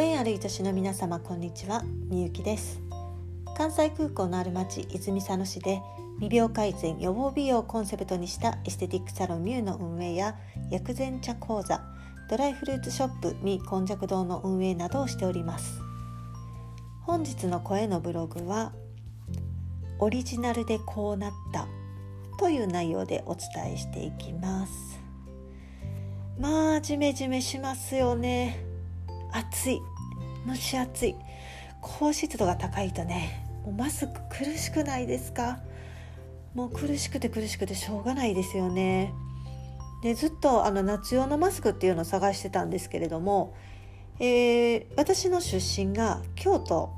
ご縁ある愛しの皆様こんにちは。みゆきです。関西空港のある町泉佐野市で未病改善予防美容をコンセプトにしたエステティックサロンミューの運営や薬膳茶講座ドライフルーツショップミージャク堂の運営などをしております。本日の声のブログはオリジナルでこうなったという内容でお伝えしていきます。まあジメジメしますよね。暑い。蒸し暑い。高湿度が高いとねもうマスク苦しくないですか？もう苦しくて苦しくてしょうがないですよね。でずっとあの夏用のマスクっていうのを探してたんですけれども、えー、私の出身が京都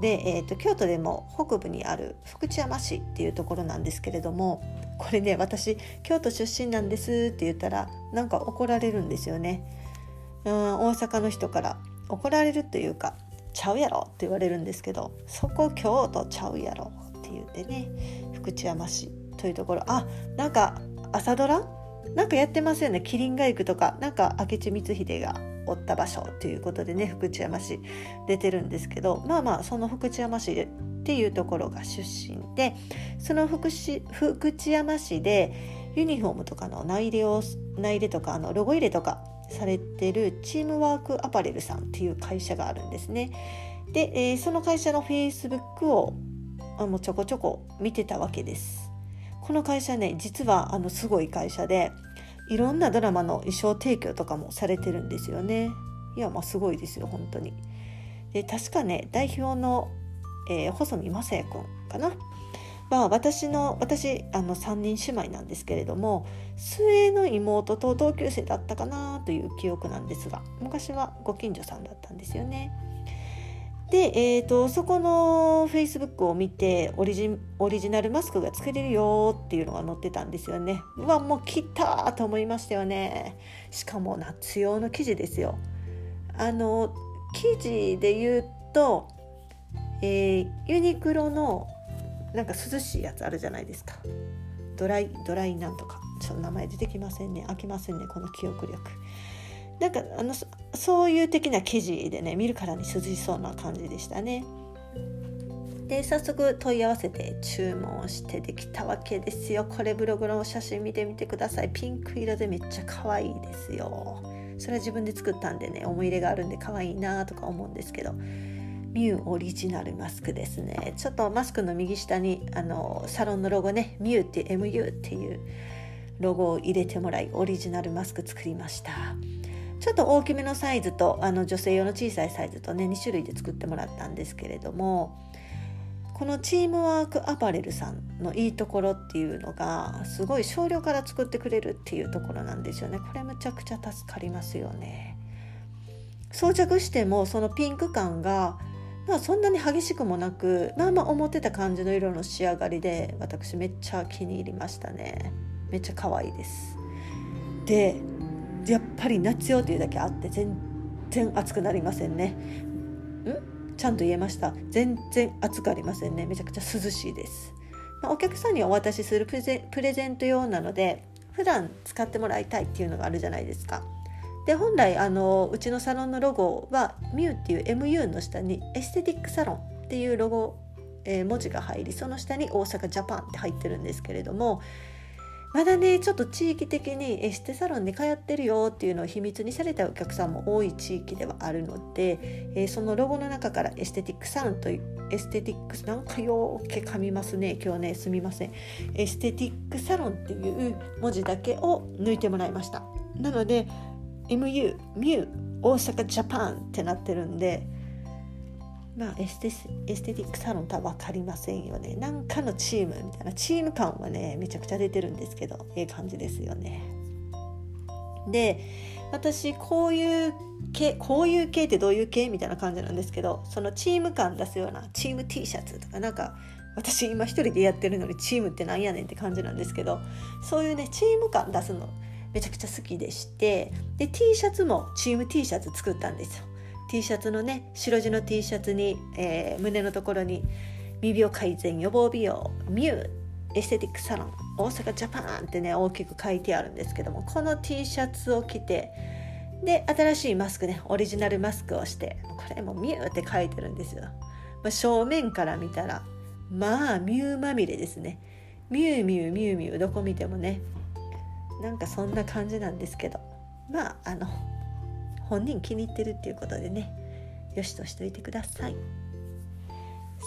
で、えーと、京都でも北部にある福知山市っていうところなんですけれどもこれね私京都出身なんですって言ったらなんか怒られるんですよね。うん大阪の人から怒られるというか「ちゃうやろ」って言われるんですけど「そこ京都ちゃうやろ」って言ってね福知山市というところ。あなんか朝ドラ？なんかやってますよね。麒麟が行くとか。なんか明智光秀がおった場所ということでね福知山市出てるんですけどまあまあその福知山市っていうところが出身でその福福知山市でユニフォームとかの内入れを内入れとかあのロゴ入れとかされてるチームワークアパレルさんっていう会社があるんですね。で、えー、その会社のフェイスブックをあのちょこちょこ見てたわけです。この会社ね実はあのすごい会社でいろんなドラマの衣装提供とかもされてるんですよね。いやまあすごいですよ本当に。で確かね代表の、えー、細見正也君かな。まあ私の私あの3人姉妹なんですけれども末の妹と同級生だったかなという記憶なんですが昔はご近所さんだったんですよね。で、えーと、そこのフェイスブックを見てオリジオリジナルマスクが作れるよっていうのが載ってたんですよね。うわもう切ったと思いましたよね。しかも夏用の生地ですよ。あの生地で言うと、えー、ユニクロのなんか涼しいやつあるじゃないですか。ドライドライなんとか。ちょっと名前出てきませんね。飽きませんね。この記憶力。なんかあのそういう的な記事でね見るからに涼しそうな感じでしたね。で早速問い合わせて注文してできたわけですよ。これブログの写真見てみてください。ピンク色でめっちゃ可愛いですよ。それは自分で作ったんでね思い入れがあるんで可愛いなとか思うんですけど。ミューオリジナルマスクですね。ちょっとマスクの右下にあのサロンのロゴね。ミューって MU っていうロゴを入れてもらいオリジナルマスク作りました。ちょっと大きめのサイズとあの女性用の小さいサイズとね2種類で作ってもらったんですけれどもこのチームワークアパレルさんのいいところっていうのがすごい少量から作ってくれるっていうところなんですよね。これむちゃくちゃ助かりますよね。装着してもそのピンク感がまあそんなに激しくもなくまあまあ思ってた感じの色の仕上がりで私めっちゃ気に入りましたね。めっちゃ可愛いです。でやっぱり夏用というだけあって全然暑くなりませんね。ん？ちゃんと言えました。全然暑くありませんね。めちゃくちゃ涼しいです、まあ、お客さんにお渡しするプレゼント用なので普段使ってもらいたいっていうのがあるじゃないですか。で本来あのうちのサロンのロゴはミューっていう MU の下にエステティックサロンっていうロゴ、えー、文字が入りその下に大阪ジャパンって入ってるんですけれどもまだねちょっと地域的にエステサロンに通ってるよっていうのを秘密にされたお客さんも多い地域ではあるので、えー、そのロゴの中からエステティックサロンというエステティックなんかよーけ噛みますね。今日ねすみません。エステティックサロンっていう文字だけを抜いてもらいました。なので MU ミュー大阪ジャパンってなってるんでまあ、エステエステティックサロンとは分かりませんよね。なんかのチームみたいなチーム感はねめちゃくちゃ出てるんですけどええ感じですよね。で私こういう系こういう系ってどういう系みたいな感じなんですけどそのチーム感出すようなチーム T シャツとかなんか私今一人でやってるのにチームってなんやねんって感じなんですけどそういうねチーム感出すのめちゃくちゃ好きでしてで T シャツもチーム T シャツ作ったんですよ。T シャツのね白地の T シャツに、えー、胸のところに未病改善予防美容ミューエステティックサロン大阪ジャパンってね大きく書いてあるんですけどもこの T シャツを着てで新しいマスクねオリジナルマスクをしてこれもミューって書いてるんですよ、まあ、正面から見たらまあミューまみれですね。ミューミューミューミューどこ見てもねなんかそんな感じなんですけど。まああの本人気に入ってるっていうことでね。よしとしといてください。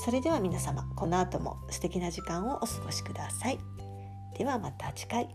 それでは皆様この後も素敵な時間をお過ごしください。ではまた次回。